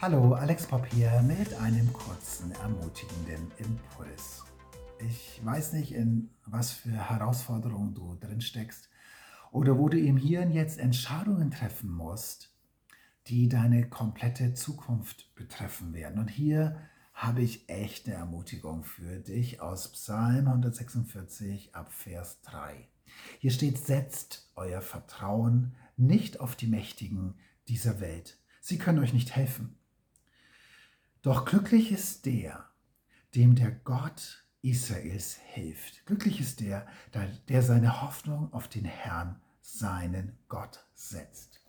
Hallo, Alex Pop hier mit einem kurzen, ermutigenden Impuls. Ich weiß nicht, in was für Herausforderungen du drin steckst oder wo du im Hier und Jetzt Entscheidungen treffen musst, die deine komplette Zukunft betreffen werden. Und hier habe ich echt eine Ermutigung für dich aus Psalm 146 ab Vers 3. Hier steht, setzt euer Vertrauen nicht auf die Mächtigen dieser Welt. Sie können euch nicht helfen. Doch glücklich ist der, dem der Gott Israels hilft. Glücklich ist der, der seine Hoffnung auf den Herrn, seinen Gott, setzt.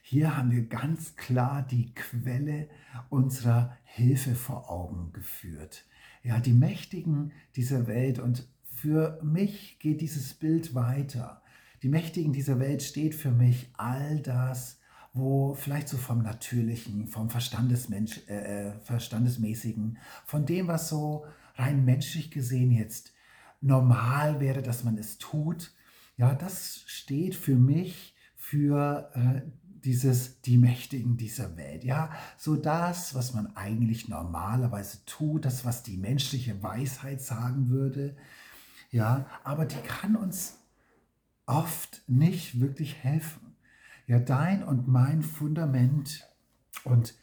Hier haben wir ganz klar die Quelle unserer Hilfe vor Augen geführt. Ja, die Mächtigen dieser Welt und für mich geht dieses Bild weiter. Die Mächtigen dieser Welt steht für mich all das, wo vielleicht so vom Natürlichen, vom Verstandesmensch, äh, äh, Verstandesmäßigen, von dem, was so rein menschlich gesehen jetzt normal wäre, dass man es tut, ja, das steht für mich für äh, dieses die Mächtigen dieser Welt. Ja, so das, was man eigentlich normalerweise tut, das, was die menschliche Weisheit sagen würde. Ja, aber die kann uns oft nicht wirklich helfen. Ja, dein und mein Fundament und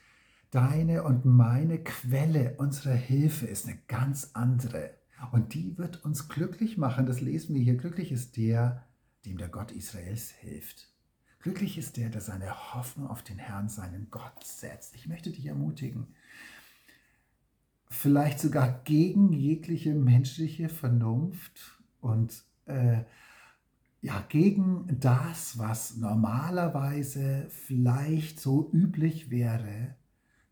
deine und meine Quelle unserer Hilfe ist eine ganz andere. Und die wird uns glücklich machen. Das lesen wir hier. Glücklich ist der, dem der Gott Israels hilft. Glücklich ist der, der seine Hoffnung auf den Herrn, seinen Gott setzt. Ich möchte dich ermutigen, vielleicht sogar gegen jegliche menschliche Vernunft und äh, ja, gegen das, was normalerweise vielleicht so üblich wäre,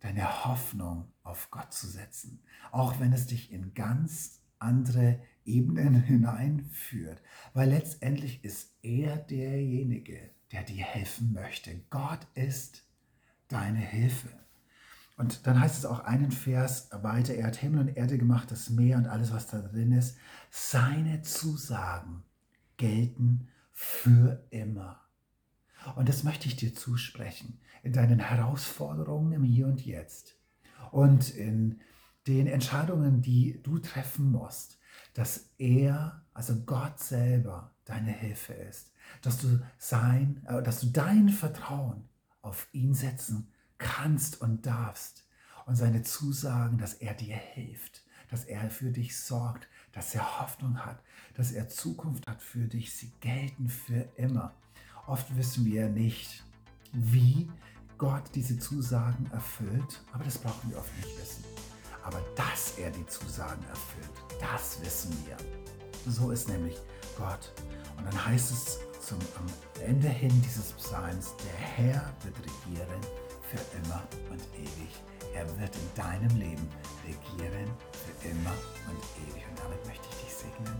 deine Hoffnung auf Gott zu setzen, auch wenn es dich in ganz andere Ebenen hineinführt, weil letztendlich ist er derjenige, der dir helfen möchte. Gott ist deine Hilfe. Und dann heißt es auch einen Vers weiter, er hat Himmel und Erde gemacht, das Meer und alles, was da drin ist. Seine Zusagen gelten für immer. Und das möchte ich dir zusprechen in deinen Herausforderungen im Hier und Jetzt und in den Entscheidungen, die du treffen musst, dass er, also Gott selber, deine Hilfe ist, dass du sein, äh, dass du dein Vertrauen auf ihn setzen kannst und darfst und seine Zusagen, dass er dir hilft, dass er für dich sorgt, dass er Hoffnung hat, dass er Zukunft hat für dich. Sie gelten für immer. Oft wissen wir nicht, wie Gott diese Zusagen erfüllt, aber das brauchen wir oft nicht wissen. Aber dass er die Zusagen erfüllt, das wissen wir. So ist nämlich Gott. Und dann heißt es zum Ende hin dieses Psalms, der Herr wird regieren für immer und ewig. Er wird in deinem Leben regieren für immer und ewig. Und damit möchte ich dich segnen.